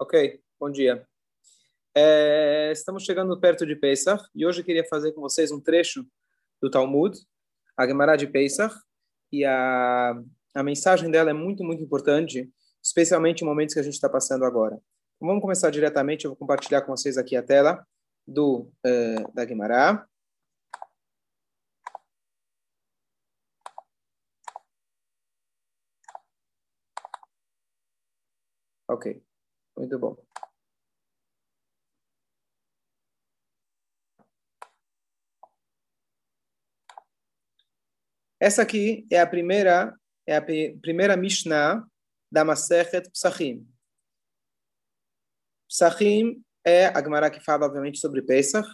Ok, bom dia. É, estamos chegando perto de Pesach e hoje eu queria fazer com vocês um trecho do Talmud, a Gemara de Pesach, e a, a mensagem dela é muito, muito importante, especialmente em momentos que a gente está passando agora. Então, vamos começar diretamente, eu vou compartilhar com vocês aqui a tela do, uh, da Gemara. Ok. Muito bom. Essa aqui é a primeira é a primeira Mishnah da Masechet Psachim. Psachim é a Gemara que fala, obviamente, sobre Pesach.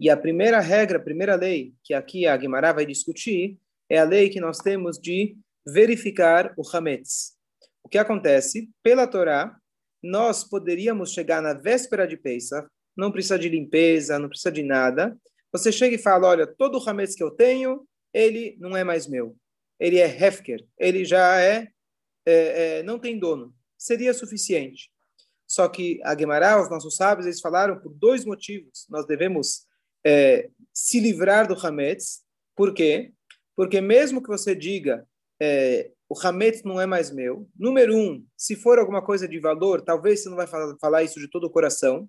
E a primeira regra, a primeira lei que aqui a Gemara vai discutir é a lei que nós temos de verificar o Hametz. O que acontece? Pela Torá, nós poderíamos chegar na véspera de Pesach, não precisa de limpeza, não precisa de nada. Você chega e fala, olha, todo o hametz que eu tenho, ele não é mais meu. Ele é hefker, ele já é, é, é não tem dono. Seria suficiente. Só que a Gemara, os nossos sábios, eles falaram por dois motivos. Nós devemos é, se livrar do hametz. Por quê? Porque mesmo que você diga é, o Hametz não é mais meu. Número um, se for alguma coisa de valor, talvez você não vai falar isso de todo o coração.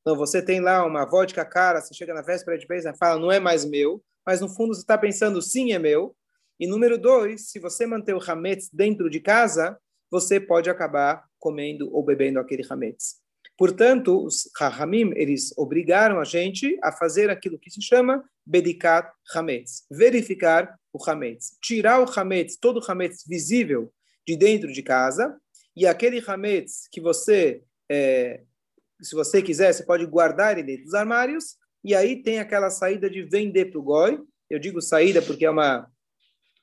Então, você tem lá uma vodka cara, você chega na véspera de beijo e fala, não é mais meu, mas no fundo você está pensando, sim, é meu. E número dois, se você manter o Hametz dentro de casa, você pode acabar comendo ou bebendo aquele Hametz. Portanto, os Rahamim, eles obrigaram a gente a fazer aquilo que se chama Bedikat Hametz, verificar o Hametz. Tirar o Hametz, todo o Hametz visível de dentro de casa, e aquele Hametz que você, é, se você quiser, você pode guardar ele dentro dos armários, e aí tem aquela saída de vender para o Goi. Eu digo saída porque é uma,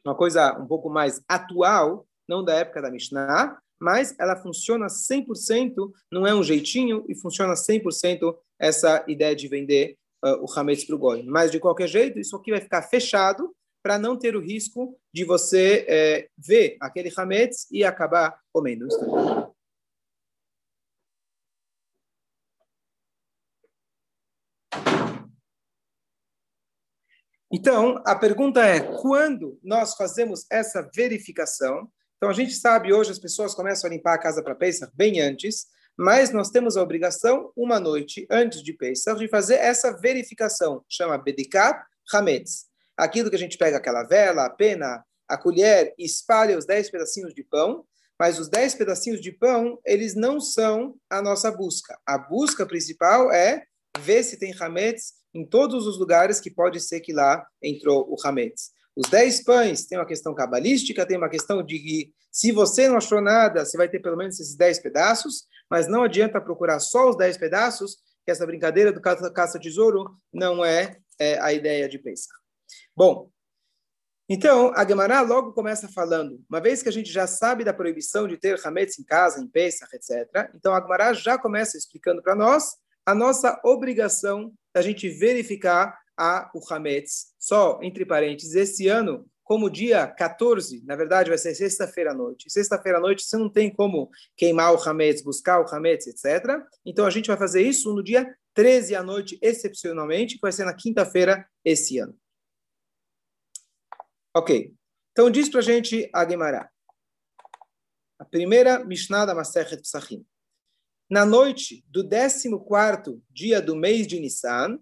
uma coisa um pouco mais atual, não da época da Mishnah, mas ela funciona 100%, não é um jeitinho, e funciona 100% essa ideia de vender uh, o Hametz para o Goi. Mas, de qualquer jeito, isso aqui vai ficar fechado para não ter o risco de você é, ver aquele Hametz e acabar comendo. Então, a pergunta é: quando nós fazemos essa verificação? Então, a gente sabe hoje as pessoas começam a limpar a casa para Pesach bem antes, mas nós temos a obrigação, uma noite antes de Pesach, de fazer essa verificação, chama Bedikat Hametz. Aquilo que a gente pega aquela vela, a pena, a colher e espalha os dez pedacinhos de pão, mas os dez pedacinhos de pão, eles não são a nossa busca. A busca principal é ver se tem Hametz em todos os lugares que pode ser que lá entrou o Hametz. Os dez pães tem uma questão cabalística, tem uma questão de que se você não achou nada, você vai ter pelo menos esses dez pedaços, mas não adianta procurar só os dez pedaços, que essa brincadeira do caça-tesouro não é, é, a ideia de pensar. Bom, então, a Gemara logo começa falando, uma vez que a gente já sabe da proibição de ter Hametz em casa, em Pesach, etc., então a Gemara já começa explicando para nós a nossa obrigação da gente verificar a, o Hametz. Só, entre parênteses, esse ano, como dia 14, na verdade vai ser sexta-feira à noite. Sexta-feira à noite você não tem como queimar o Hametz, buscar o Hametz, etc. Então a gente vai fazer isso no dia 13 à noite, excepcionalmente, que vai ser na quinta-feira esse ano. Ok. Então diz para a gente a Gemara. A primeira Mishnah da Masechet Psachim. Na noite do 14 dia do mês de Nissan,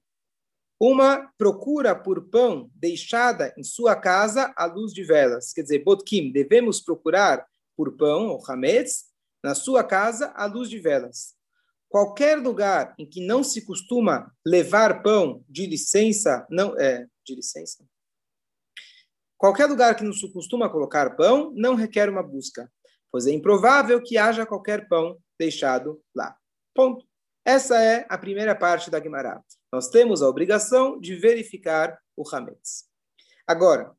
uma procura por pão deixada em sua casa à luz de velas. Quer dizer, Botkim, devemos procurar por pão, ou hametz, na sua casa à luz de velas. Qualquer lugar em que não se costuma levar pão de licença, não é de licença. Qualquer lugar que não se costuma colocar pão não requer uma busca, pois é improvável que haja qualquer pão deixado lá. Ponto. Essa é a primeira parte da Guimarães. Nós temos a obrigação de verificar o Hametz. Agora,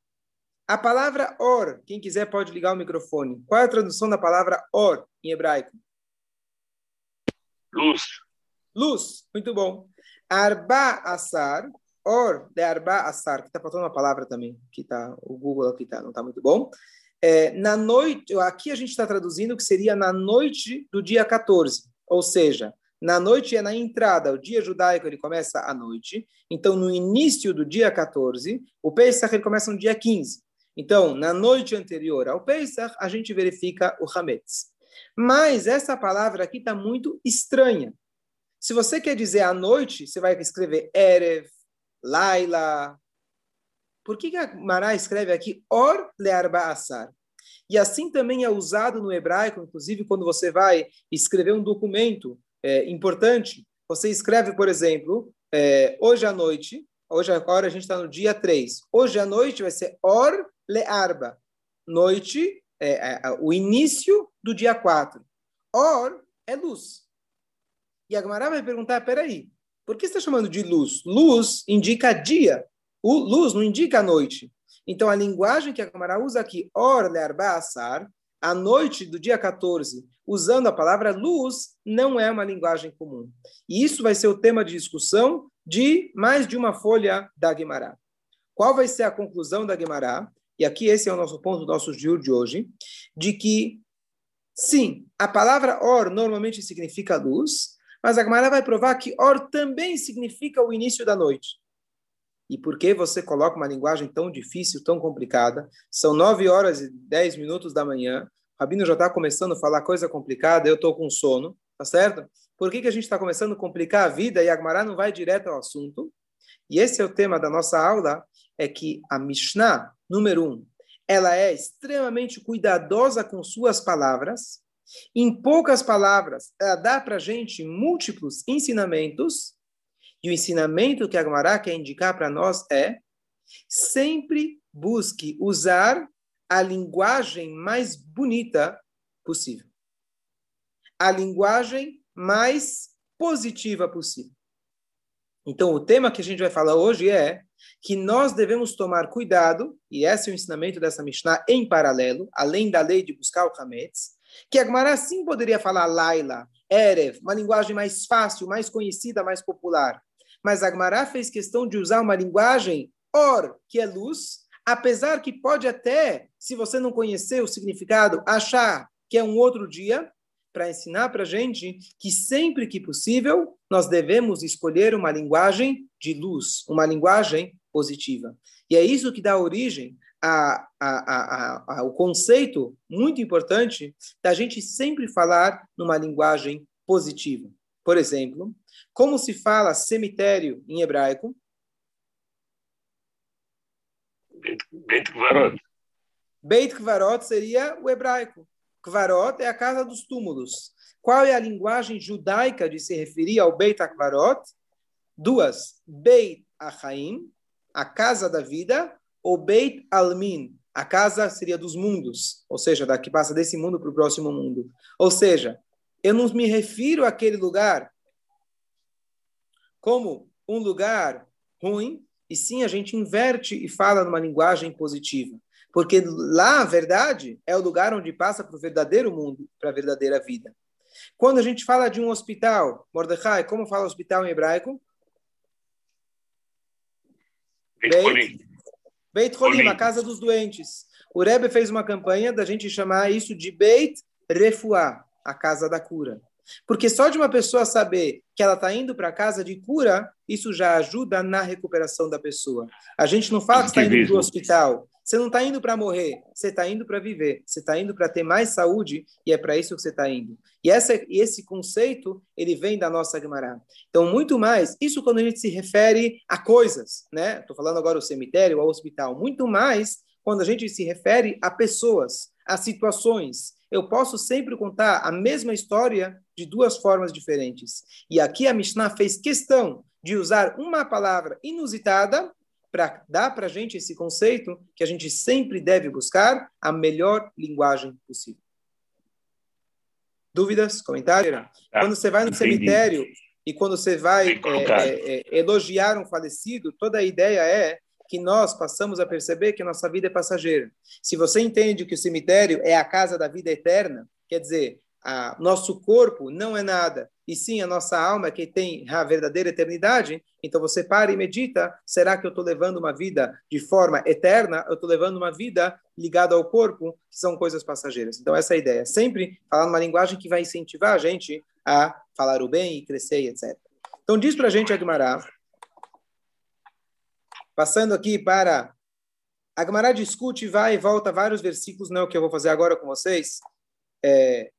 a palavra or, quem quiser pode ligar o microfone. Qual é a tradução da palavra or em hebraico? Luz. Luz, muito bom. Arba assar, or de arba assar, que está faltando uma palavra também, que tá, o Google aqui tá, não está muito bom. É, na noite, aqui a gente está traduzindo que seria na noite do dia 14. Ou seja, na noite é na entrada, o dia judaico ele começa à noite. Então, no início do dia 14, o Pesach ele começa no dia 15. Então, na noite anterior ao Pesach, a gente verifica o Hametz. Mas essa palavra aqui está muito estranha. Se você quer dizer à noite, você vai escrever Erev, Laila. Por que, que a Mará escreve aqui Or Learba Asar? E assim também é usado no hebraico, inclusive quando você vai escrever um documento é, importante. Você escreve, por exemplo, é, hoje à noite, hoje agora a gente está no dia 3. Hoje à noite vai ser Or Learba. Noite, é, é, o início do dia 4. Or é luz. E a Gemara vai perguntar, peraí, por que está chamando de luz? Luz indica dia. O luz não indica noite. Então, a linguagem que a Gemara usa aqui, or le'arba asar, a noite do dia 14, usando a palavra luz, não é uma linguagem comum. E isso vai ser o tema de discussão de mais de uma folha da Guimará. Qual vai ser a conclusão da Guimará? E aqui esse é o nosso ponto do nosso dia de hoje, de que, sim, a palavra or normalmente significa luz, mas a Gemara vai provar que or também significa o início da noite. E por que você coloca uma linguagem tão difícil, tão complicada? São nove horas e dez minutos da manhã. O Rabino já está começando a falar coisa complicada, eu estou com sono, tá certo? Por que, que a gente está começando a complicar a vida e a Gemara não vai direto ao assunto? E esse é o tema da nossa aula, é que a Mishnah, número um, ela é extremamente cuidadosa com suas palavras, em poucas palavras, ela dá para a gente múltiplos ensinamentos, e o ensinamento que a Gemara quer indicar para nós é sempre busque usar a linguagem mais bonita possível. A linguagem mais positiva possível. Então, o tema que a gente vai falar hoje é que nós devemos tomar cuidado, e esse é o ensinamento dessa Mishnah em paralelo, além da lei de buscar o Hametz, que a Gemara sim poderia falar Laila, Erev, uma linguagem mais fácil, mais conhecida, mais popular. Mas a Gemara fez questão de usar uma linguagem Or, que é luz, apesar que pode até, se você não conhecer o significado, achar que é um outro dia, para ensinar para a gente que sempre que possível nós devemos escolher uma linguagem de luz, uma linguagem positiva. E é isso que dá origem a, a, a, o conceito muito importante da gente sempre falar numa linguagem positiva. Por exemplo, como se fala cemitério em hebraico? Beit Kvarot. Beit Kvarot seria o hebraico. Kvarot é a casa dos túmulos. Qual é a linguagem judaica de se referir ao Beit Kvarot? Duas. Beit Achaim, a casa da vida, o Beit Almin, a casa seria dos mundos, ou seja, da que passa desse mundo para o próximo mundo. Ou seja, eu não me refiro àquele lugar como um lugar ruim, e sim a gente inverte e fala numa linguagem positiva. Porque lá, a verdade, é o lugar onde passa para o verdadeiro mundo, para a verdadeira vida. Quando a gente fala de um hospital, Mordecai, como fala hospital em hebraico? Beit Beit Holim, a casa dos doentes. O Rebbe fez uma campanha da gente chamar isso de Beit Refuá, a casa da cura. Porque só de uma pessoa saber que ela está indo para a casa de cura, isso já ajuda na recuperação da pessoa. A gente não fala que está indo para o hospital. Você não está indo para morrer, você está indo para viver. Você está indo para ter mais saúde e é para isso que você está indo. E essa, esse conceito, ele vem da nossa Gemara. Então, muito mais, isso quando a gente se refere a coisas, né? Estou falando agora o cemitério, ao hospital. Muito mais quando a gente se refere a pessoas, a situações. Eu posso sempre contar a mesma história de duas formas diferentes. E aqui a Mishnah fez questão de usar uma palavra inusitada para dar para a gente esse conceito que a gente sempre deve buscar a melhor linguagem possível. Dúvidas? Comentários? Ah, quando você vai no entendi. cemitério e quando você vai é, é, é, elogiar um falecido, toda a ideia é que nós passamos a perceber que nossa vida é passageira. Se você entende que o cemitério é a casa da vida eterna, quer dizer, a nosso corpo não é nada, e sim a nossa alma que tem a verdadeira eternidade, então você para e medita, será que eu estou levando uma vida de forma eterna? Eu estou levando uma vida ligada ao corpo, que são coisas passageiras. Então essa é a ideia, sempre falar numa linguagem que vai incentivar a gente a falar o bem e crescer, etc. Então diz para a gente, Agmará, passando aqui para... Agmará discute, vai e volta vários versículos, não é o que eu vou fazer agora com vocês, é,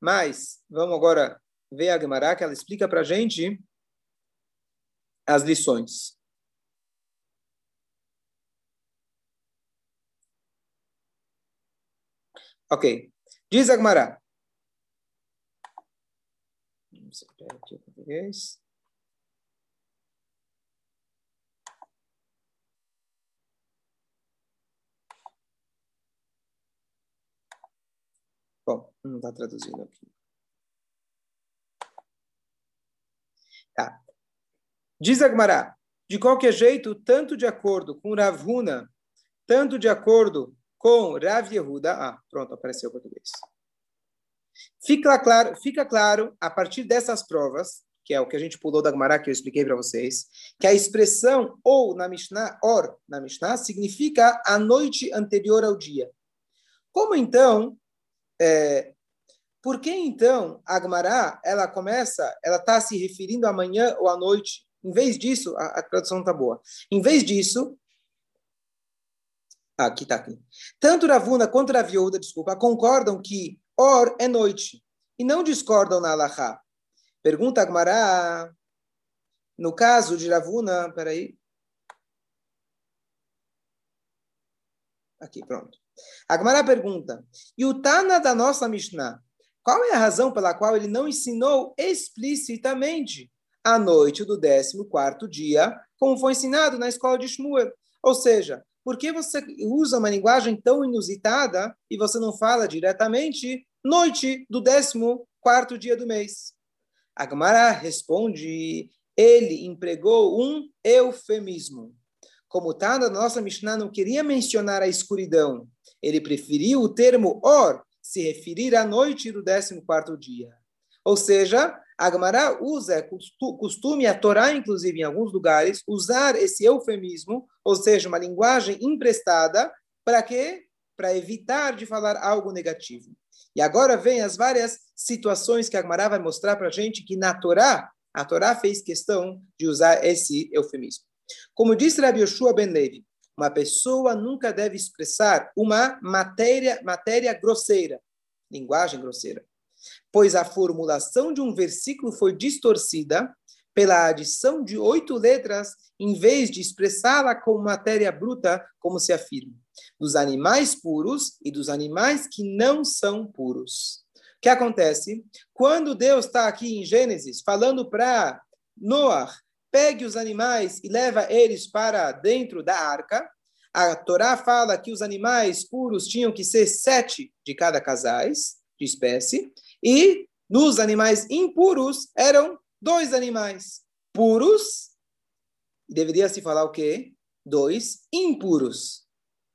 mas vamos agora ver a Gemara, que ela explica para a gente as lições. Ok. Diz a Gemara. Vamos ver aqui o português. Bom, não está traduzindo aqui. Tá. Diz Agmará, de qualquer jeito, tanto de acordo com Rav Huna, tanto de acordo com Rav Yehuda, ah, pronto, apareceu o português. Fica claro, fica claro, a partir dessas provas, que é o que a gente pulou da Agmará, que eu expliquei para vocês, que a expressão ou na Mishnah, or na Mishnah, significa a noite anterior ao dia. Como então é, por que então a Agmará, ela começa, ela está se referindo à manhã ou à noite? Em vez disso, a, a tradução está boa. Em vez disso, aqui está aqui. Tanto Ravuna quanto Raviuda, desculpa, concordam que Or é noite e não discordam na Alahá. Pergunta Agmará, no caso de Ravuna, peraí. Aqui, pronto. Agmará pergunta: e o Tana da nossa Mishnah, qual é a razão pela qual ele não ensinou explicitamente a noite do 14 dia, como foi ensinado na escola de Shmuel? Ou seja, por que você usa uma linguagem tão inusitada e você não fala diretamente noite do 14 dia do mês? Agmará responde: ele empregou um eufemismo. Como está na nossa Mishnah, não queria mencionar a escuridão, ele preferiu o termo or, se referir à noite do 14 dia. Ou seja, Agmará usa, é costume, a Torá, inclusive, em alguns lugares, usar esse eufemismo, ou seja, uma linguagem emprestada, para quê? Para evitar de falar algo negativo. E agora vem as várias situações que Agmará vai mostrar para a gente que na Torá, a Torá fez questão de usar esse eufemismo. Como disse Rabbi Yoshua Ben Levi, uma pessoa nunca deve expressar uma matéria, matéria grosseira, linguagem grosseira, pois a formulação de um versículo foi distorcida pela adição de oito letras, em vez de expressá-la como matéria bruta, como se afirma, dos animais puros e dos animais que não são puros. O que acontece? Quando Deus está aqui em Gênesis falando para Noah pegue os animais e leva eles para dentro da arca. A Torá fala que os animais puros tinham que ser sete de cada casais de espécie, e nos animais impuros eram dois animais puros. Deveria se falar o quê? Dois impuros.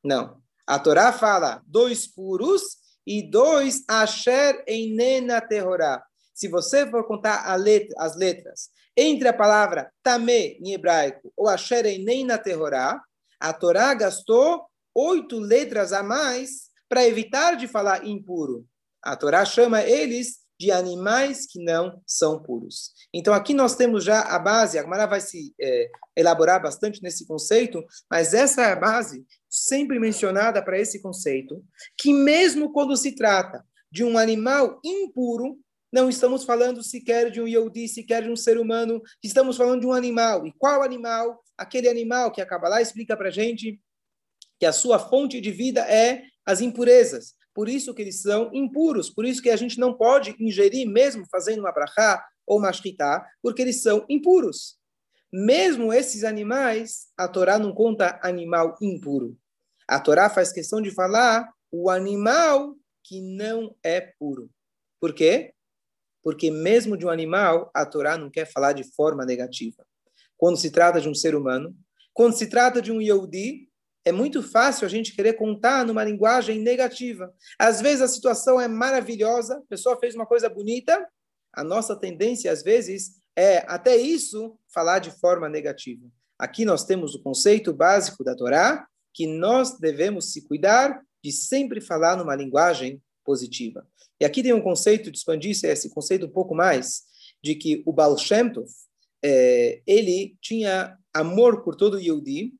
Não. A Torá fala dois puros e dois asher em nena terrorá. Se você for contar letra, as letras entre a palavra tamé em hebraico ou asher nem na terrorá, a Torá gastou oito letras a mais para evitar de falar impuro. A Torá chama eles de animais que não são puros. Então aqui nós temos já a base, a Gemara vai se é, elaborar bastante nesse conceito, mas essa é a base sempre mencionada para esse conceito, que mesmo quando se trata de um animal impuro, não estamos falando sequer de um Yodi, sequer de um ser humano, estamos falando de um animal. E qual animal? Aquele animal que a Kabbalah explica para gente que a sua fonte de vida é as impurezas. Por isso que eles são impuros, por isso que a gente não pode ingerir mesmo fazendo uma brachá ou uma shkita, porque eles são impuros. Mesmo esses animais, a Torá não conta animal impuro. A Torá faz questão de falar o animal que não é puro. Por quê? Porque mesmo de um animal, a Torá não quer falar de forma negativa. Quando se trata de um ser humano, quando se trata de um Yehudi, é muito fácil a gente querer contar numa linguagem negativa. Às vezes a situação é maravilhosa, a pessoa fez uma coisa bonita, a nossa tendência, às vezes, é até isso falar de forma negativa. Aqui nós temos o conceito básico da Torá, que nós devemos se cuidar de sempre falar numa linguagem positiva. E aqui tem um conceito de expandir esse conceito um pouco mais, de que o Baal Shem Tov, é, ele tinha amor por todo o Yehudi,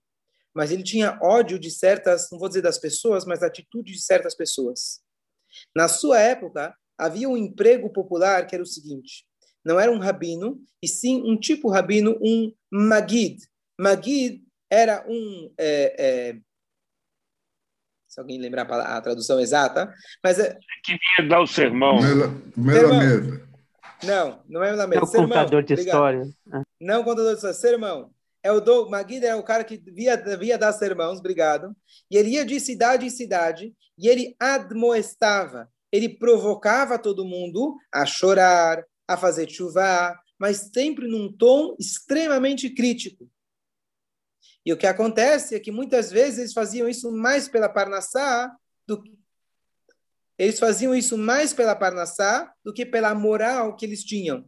mas ele tinha ódio de certas, não vou dizer das pessoas, mas atitudes de certas pessoas. Na sua época, havia um emprego popular que era o seguinte: não era um rabino, e sim um tipo rabino, um magid. Magid era um. É, é, se alguém lembrar a, tradução exata, mas é. Que vinha dar o sermão. Melamed. Não, não é Melamed. É o sermão. contador de história. Não contador de história, sermão. É o do, Magid é o cara que via, via dar sermãos, obrigado. E ele ia de cidade em cidade e ele admoestava, ele provocava todo mundo a chorar, a fazer chuva, mas sempre num tom extremamente crítico. E o que acontece é que muitas vezes eles faziam isso mais pela Parnassá do eles faziam isso mais pela Parnassá do que pela moral que eles tinham.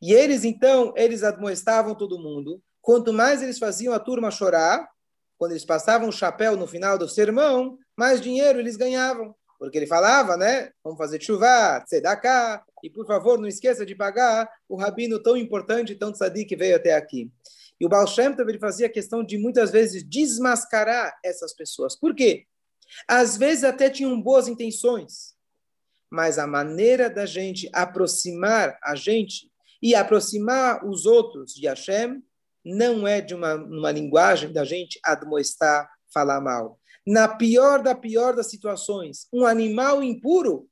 E eles então, eles admoestavam todo mundo. Quanto mais eles faziam a turma chorar, quando eles passavam o chapéu no final do sermão, mais dinheiro eles ganhavam. Porque ele falava, né? Vamos fazer chuva, cá e por favor não esqueça de pagar o rabino tão importante, tão tzadik que veio até aqui. E o Baal Shem Tov, ele fazia questão de muitas vezes desmascarar essas pessoas. Por quê? Às vezes até tinham boas intenções, mas a maneira da gente aproximar a gente e aproximar os outros de Hashem não é de uma, uma linguagem da gente admoestar, falar mal na pior da pior das situações, um animal impuro,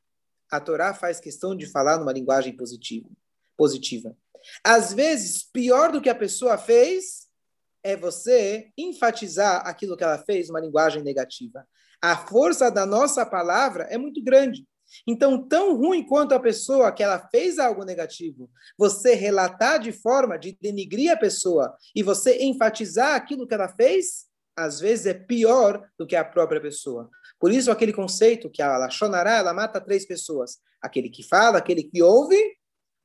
a Torá faz questão de falar numa linguagem positiva. positiva. Às vezes, pior do que a pessoa fez é você enfatizar aquilo que ela fez numa linguagem negativa. A força da nossa palavra é muito grande. Então, tão ruim quanto a pessoa que ela fez algo negativo, você relatar de forma de denigrir a pessoa e você enfatizar aquilo que ela fez, às vezes é pior do que a própria pessoa. Por isso, aquele conceito que a Lachonará, ela mata três pessoas. Aquele que fala, aquele que ouve,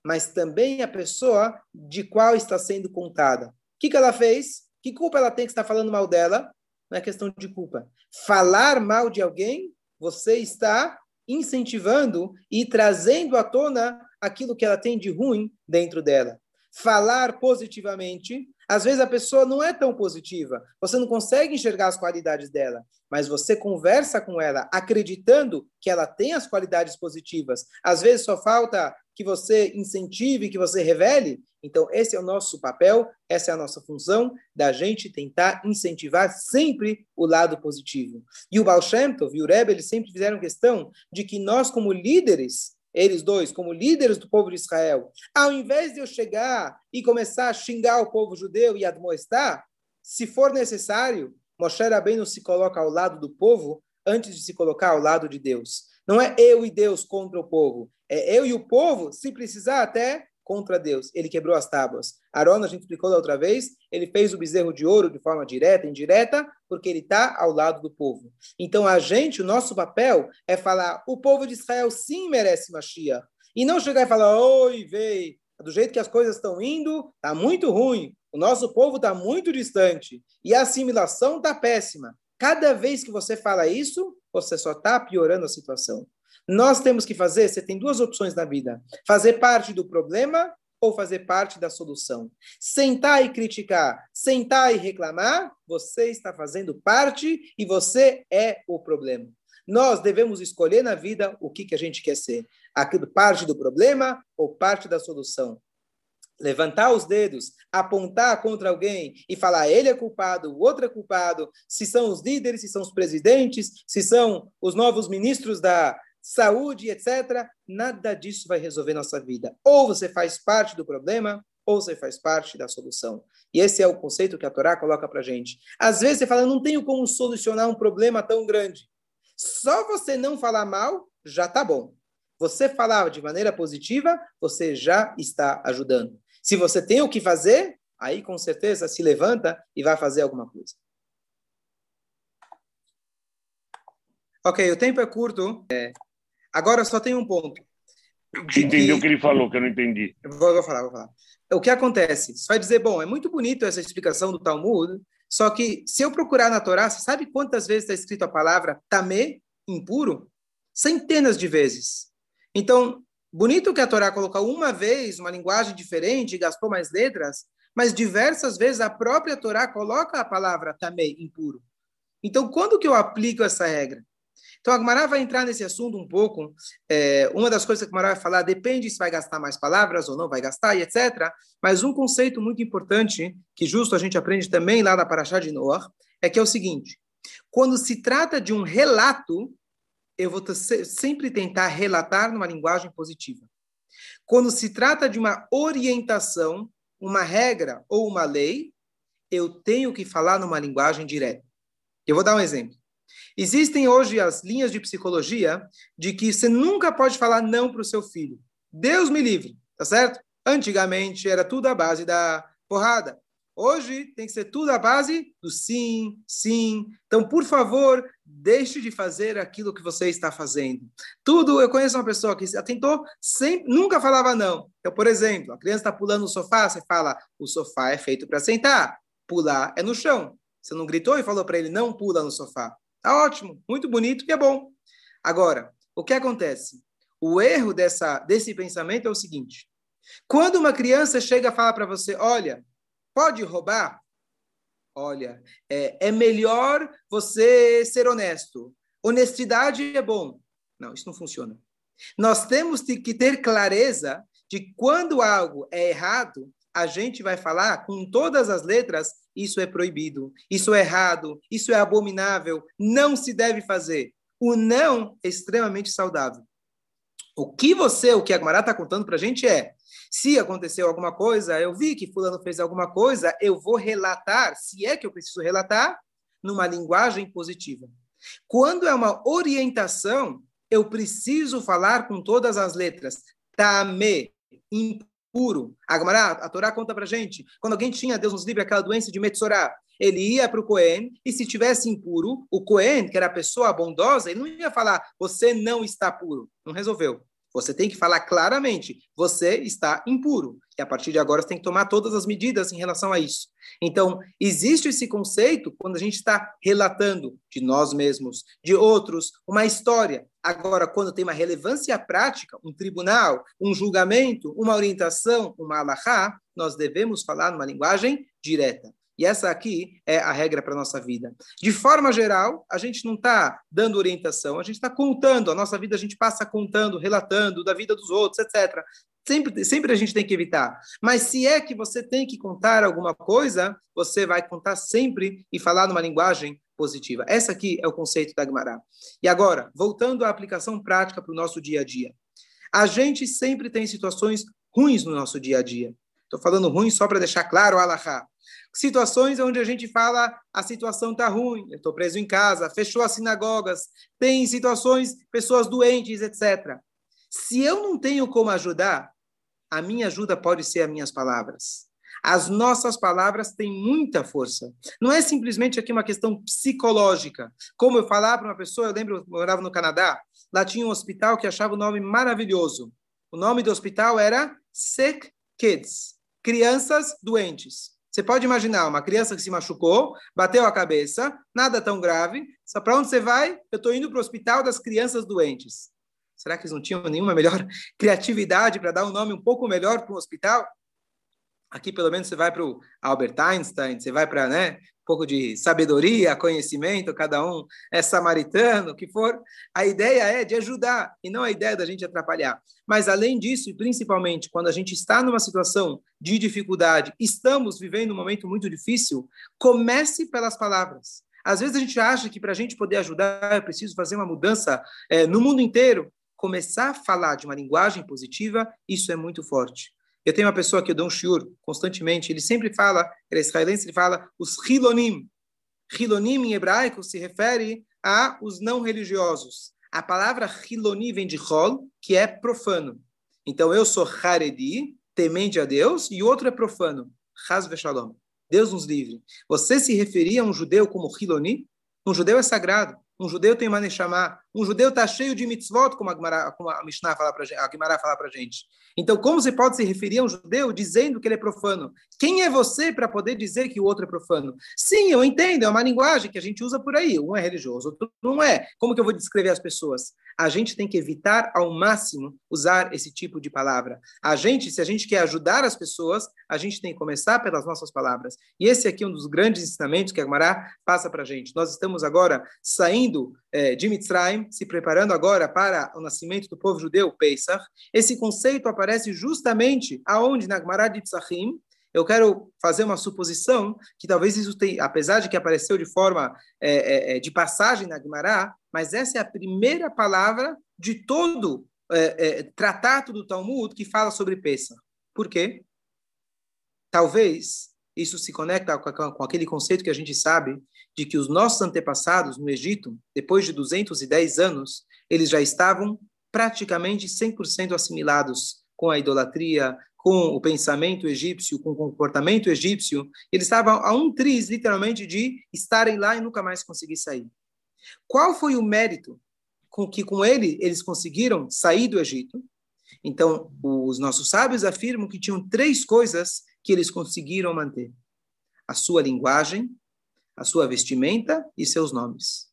mas também a pessoa de qual está sendo contada. O que, que ela fez? Que culpa ela tem que estar falando mal dela? Não é questão de culpa. Falar mal de alguém, você está incentivando e trazendo à tona aquilo que ela tem de ruim dentro dela. Falar positivamente às vezes a pessoa não é tão positiva, você não consegue enxergar as qualidades dela, mas você conversa com ela acreditando que ela tem as qualidades positivas. Às vezes só falta que você incentive, que você revele. Então, esse é o nosso papel, essa é a nossa função, da gente tentar incentivar sempre o lado positivo. E o Baal Shem Tov e o Rebbe, eles sempre fizeram questão de que nós, como líderes, eles dois, como líderes do povo de Israel, ao invés de eu chegar e começar a xingar o povo judeu e admoestar, se for necessário, Moshe Rabbeinu se coloca ao lado do povo antes de se colocar ao lado de Deus. Não é eu e Deus contra o povo, é eu e o povo, se precisar até contra Deus. Ele quebrou as tábuas. Arão, a gente explicou da outra vez, ele fez o bezerro de ouro de forma direta, indireta, porque ele está ao lado do povo. Então, a gente, o nosso papel é falar: o povo de Israel sim merece Mashiach. E não chegar e falar: oi, veio, do jeito que as coisas estão indo, está muito ruim. O nosso povo está muito distante. E a assimilação está péssima. Cada vez que você fala isso, você só está piorando a situação. Nós temos que fazer, você tem duas opções na vida: fazer parte do problema ou fazer parte da solução. Sentar e criticar, sentar e reclamar, você está fazendo parte e você é o problema. Nós devemos escolher na vida o que, que a gente quer ser: parte do problema ou parte da solução. Levantar os dedos, apontar contra alguém e falar ele é culpado, o outro é culpado, se são os líderes, se são os presidentes, se são os novos ministros da, saúde, etc. Nada disso vai resolver nossa vida. Ou você faz parte do problema, ou você faz parte da solução. E esse é o conceito que a Torá coloca para gente. Às vezes você fala, não tenho como solucionar um problema tão grande. Só você não falar mal, já está bom. Você falar de maneira positiva, você já está ajudando. Se você tem o que fazer, aí com certeza se levanta e vai fazer alguma coisa. Ok, o tempo é curto. É. Agora só tem um ponto. Entendeu o que ele falou, que eu não entendi. Vou, vou falar, vou falar. O que acontece? Você vai dizer, bom, é muito bonito essa explicação do Talmud, só que se eu procurar na Torá, você sabe quantas vezes está escrito a palavra tamê, impuro? Centenas de vezes. Então, bonito que a Torá colocou uma vez uma linguagem diferente, gastou mais letras, mas diversas vezes a própria Torá coloca a palavra tamê, impuro. Então, quando que eu aplico essa regra? Então, a Gemara vai entrar nesse assunto um pouco. É, uma das coisas que a Gemara vai falar depende se vai gastar mais palavras ou não vai gastar, e etc. Mas um conceito muito importante, que justo a gente aprende também lá na Parashá de Noah, é que é o seguinte: quando se trata de um relato, eu vou sempre tentar relatar numa linguagem positiva. Quando se trata de uma orientação, uma regra ou uma lei, eu tenho que falar numa linguagem direta. Eu vou dar um exemplo. Existem hoje as linhas de psicologia de que você nunca pode falar não para o seu filho. Deus me livre, tá certo? Antigamente era tudo a base da porrada. Hoje tem que ser tudo a base do sim, sim. Então, por favor, deixe de fazer aquilo que você está fazendo. Tudo, eu conheço uma pessoa que tentou, sempre, nunca falava não. Então, por exemplo, a criança está pulando no sofá, você fala, o sofá é feito para sentar, pular é no chão. Você não gritou e falou para ele, não pula no sofá. Tá ótimo, muito bonito e é bom. Agora, o que acontece? O erro dessa, desse pensamento é o seguinte: quando uma criança chega e fala para você, olha, pode roubar? Olha, é, é melhor você ser honesto. Honestidade é bom. Não, isso não funciona. Nós temos que ter clareza de quando algo é errado, a gente vai falar com todas as letras isso é proibido, isso é errado, isso é abominável, não se deve fazer. O não é extremamente saudável. O que você, o que a Gmará está contando para a gente é, se aconteceu alguma coisa, eu vi que fulano fez alguma coisa, eu vou relatar, se é que eu preciso relatar, numa linguagem positiva. Quando é uma orientação, eu preciso falar com todas as letras. Tame, puro. A Gemara, a Torá conta pra gente, quando alguém tinha, Deus nos livre, aquela doença de Metzorá, ele ia para o Cohen, e se tivesse impuro, o Cohen, que era a pessoa bondosa, ele não ia falar, você não está puro. Não resolveu. Você tem que falar claramente, você está impuro. E a partir de agora você tem que tomar todas as medidas em relação a isso. Então, existe esse conceito quando a gente está relatando de nós mesmos, de outros, uma história. Agora, quando tem uma relevância prática, um tribunal, um julgamento, uma orientação, uma alahá, nós devemos falar numa linguagem direta. E essa aqui é a regra para a nossa vida. De forma geral, a gente não está dando orientação, a gente está contando, a nossa vida a gente passa contando, relatando da vida dos outros, etc. Sempre, sempre a gente tem que evitar. Mas se é que você tem que contar alguma coisa, você vai contar sempre e falar numa linguagem positiva. Essa aqui é o conceito da Gemara. E agora, voltando à aplicação prática para o nosso dia a dia. A gente sempre tem situações ruins no nosso dia a dia. Estou falando ruim só para deixar claro, Alahá situações onde a gente fala a situação está ruim, eu estou preso em casa, fechou as sinagogas, tem situações, pessoas doentes, etc. Se eu não tenho como ajudar, a minha ajuda pode ser as minhas palavras. As nossas palavras têm muita força. Não é simplesmente aqui uma questão psicológica. Como eu falava para uma pessoa, eu lembro, eu morava no Canadá, lá tinha um hospital que achava o nome maravilhoso. O nome do hospital era Sick Kids, crianças doentes. Você pode imaginar uma criança que se machucou, bateu a cabeça, nada tão grave. Só para onde você vai? Eu estou indo para o hospital das crianças doentes. Será que eles não tinham nenhuma melhor criatividade para dar um nome um pouco melhor para um hospital? Aqui, pelo menos, você vai para o Albert Einstein, você vai para né, um pouco de sabedoria, conhecimento, cada um é samaritano, o que for. A ideia é de ajudar e não a ideia da gente atrapalhar. Mas além disso, e principalmente quando a gente está numa situação de dificuldade, estamos vivendo um momento muito difícil, comece pelas palavras. Às vezes a gente acha que para a gente poder ajudar é preciso fazer uma mudança é, no mundo inteiro. Começar a falar de uma linguagem positiva, isso é muito forte. Eu tenho uma pessoa que eu dou um shiur constantemente, ele sempre fala, ele é israelense, ele fala os hilonim. Hilonim em hebraico se refere a os não religiosos. A palavra hiloni vem de hol, que é profano. Então eu sou haredi, temente a Deus, e outro é profano, haz shalom. Deus nos livre. Você se referia a um judeu como hiloni? Um judeu é sagrado. Um judeu tem uma Neshama. Um judeu está cheio de mitzvot, como a, Gemara, como a Mishnah fala gente, a Gemara fala para gente. Então, como você pode se referir a um judeu dizendo que ele é profano? Quem é você para poder dizer que o outro é profano? Sim, eu entendo, é uma linguagem que a gente usa por aí. Um é religioso, outro não é. Como que eu vou descrever as pessoas? A gente tem que evitar ao máximo usar esse tipo de palavra. A gente, se a gente quer ajudar as pessoas, a gente tem que começar pelas nossas palavras. E esse aqui é um dos grandes ensinamentos que a Gemara passa para a gente. Nós estamos agora saindo é, de Mitzrayim, se preparando agora para o nascimento do povo judeu, Pesach. Esse conceito aparece justamente aonde? Na Gemara de Tzachim. Eu quero fazer uma suposição que talvez isso tenha, apesar de que apareceu de forma é, é, é de passagem na Gemara, mas essa é a primeira palavra de todo é, é, tratado do Talmud que fala sobre Pesach. Por quê? Talvez isso se conecta com, com aquele conceito que a gente sabe de que os nossos antepassados no Egito, depois de 210 anos, eles já estavam praticamente 100% assimilados com a idolatria, com o pensamento egípcio, com o comportamento egípcio. Eles estavam a um triz, literalmente, de estarem lá e nunca mais conseguir sair. Qual foi o mérito com que com ele eles conseguiram sair do Egito? Então, os nossos sábios afirmam que tinham três coisas que eles conseguiram manter: a sua linguagem, a sua vestimenta e seus nomes.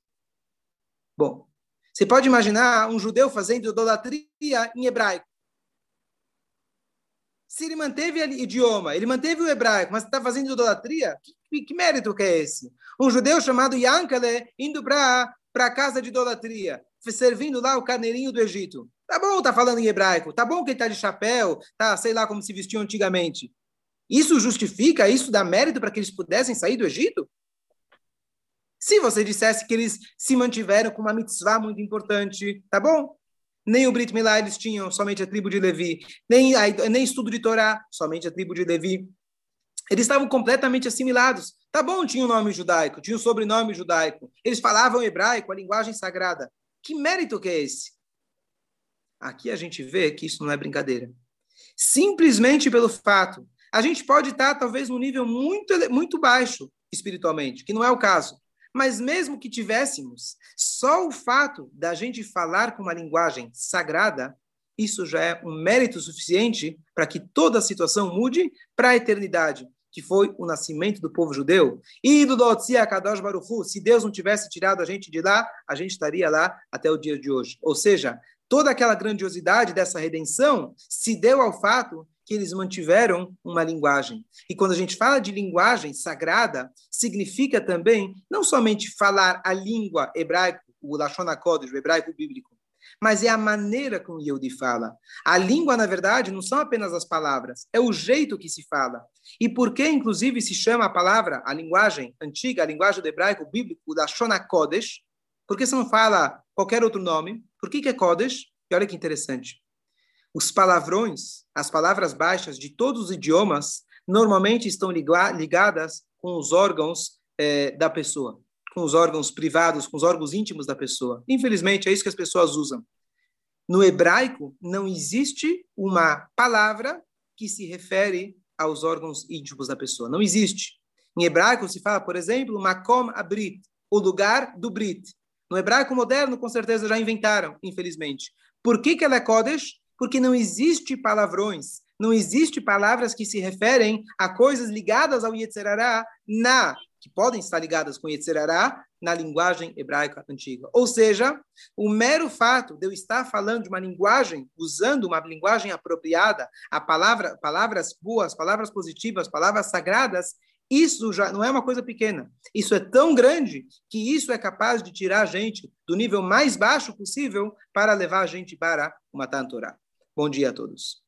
Bom, você pode imaginar um judeu fazendo idolatria em hebraico. Se ele manteve o idioma, ele manteve o hebraico, mas está fazendo idolatria, que, que, mérito que é esse? Um judeu chamado Yankale indo para a casa de idolatria, servindo lá o carneirinho do Egito. Tá bom, tá falando em hebraico. Tá bom que ele tá de chapéu, tá, sei lá como se vestiu antigamente. Isso justifica, isso dá mérito para que eles pudessem sair do Egito? Se você dissesse que eles se mantiveram com uma mitzvah muito importante, tá bom? Nem o Brit Milá eles tinham, somente a tribo de Levi. Nem, nem estudo de Torá, somente a tribo de Levi. Eles estavam completamente assimilados. Tá bom, tinha o um nome judaico, tinha o um sobrenome judaico. Eles falavam hebraico, a linguagem sagrada. Que mérito que é esse? Aqui a gente vê que isso não é brincadeira. Simplesmente pelo fato, a gente pode estar talvez num nível muito, muito baixo espiritualmente, que não é o caso. Mas mesmo que tivéssemos, só o fato da gente falar com uma linguagem sagrada, isso já é um mérito suficiente para que toda a situação mude para a eternidade, que foi o nascimento do povo judeu. E do Dotzia Kadosh Baruchu, se Deus não tivesse tirado a gente de lá, a gente estaria lá até o dia de hoje. Ou seja, toda aquela grandiosidade dessa redenção se deu ao fato que eles mantiveram uma linguagem. E quando a gente fala de linguagem sagrada, significa também não somente falar a língua hebraica, o Lashon HaKodesh, o hebraico bíblico, mas é a maneira como Yehudi fala. A língua, na verdade, não são apenas as palavras, é o jeito que se fala. E por que, inclusive, se chama a palavra, a linguagem antiga, a linguagem do hebraico bíblico, o Lashon HaKodesh? Por que você não fala qualquer outro nome? Por que, que é Kodesh? E olha que interessante. Os palavrões, as palavras baixas de todos os idiomas, normalmente estão ligadas com os órgãos é, da pessoa, com os órgãos privados, com os órgãos íntimos da pessoa. Infelizmente, é isso que as pessoas usam. No hebraico, não existe uma palavra que se refere aos órgãos íntimos da pessoa. Não existe. Em hebraico se fala, por exemplo, makom abrit, o lugar do brit. No hebraico moderno, com certeza já inventaram, infelizmente. Por que, que ela é Kodesh? Porque não existe palavrões, não existe palavras que se referem a coisas ligadas ao Yetzerará na que podem estar ligadas com Yetzerará na linguagem hebraica antiga. Ou seja, o mero fato de eu estar falando de uma linguagem, usando uma linguagem apropriada, a palavra, palavras boas, palavras positivas, palavras sagradas, isso já não é uma coisa pequena. Isso é tão grande que isso é capaz de tirar a gente do nível mais baixo possível para levar a gente para uma Tantorá. Bom dia a todos.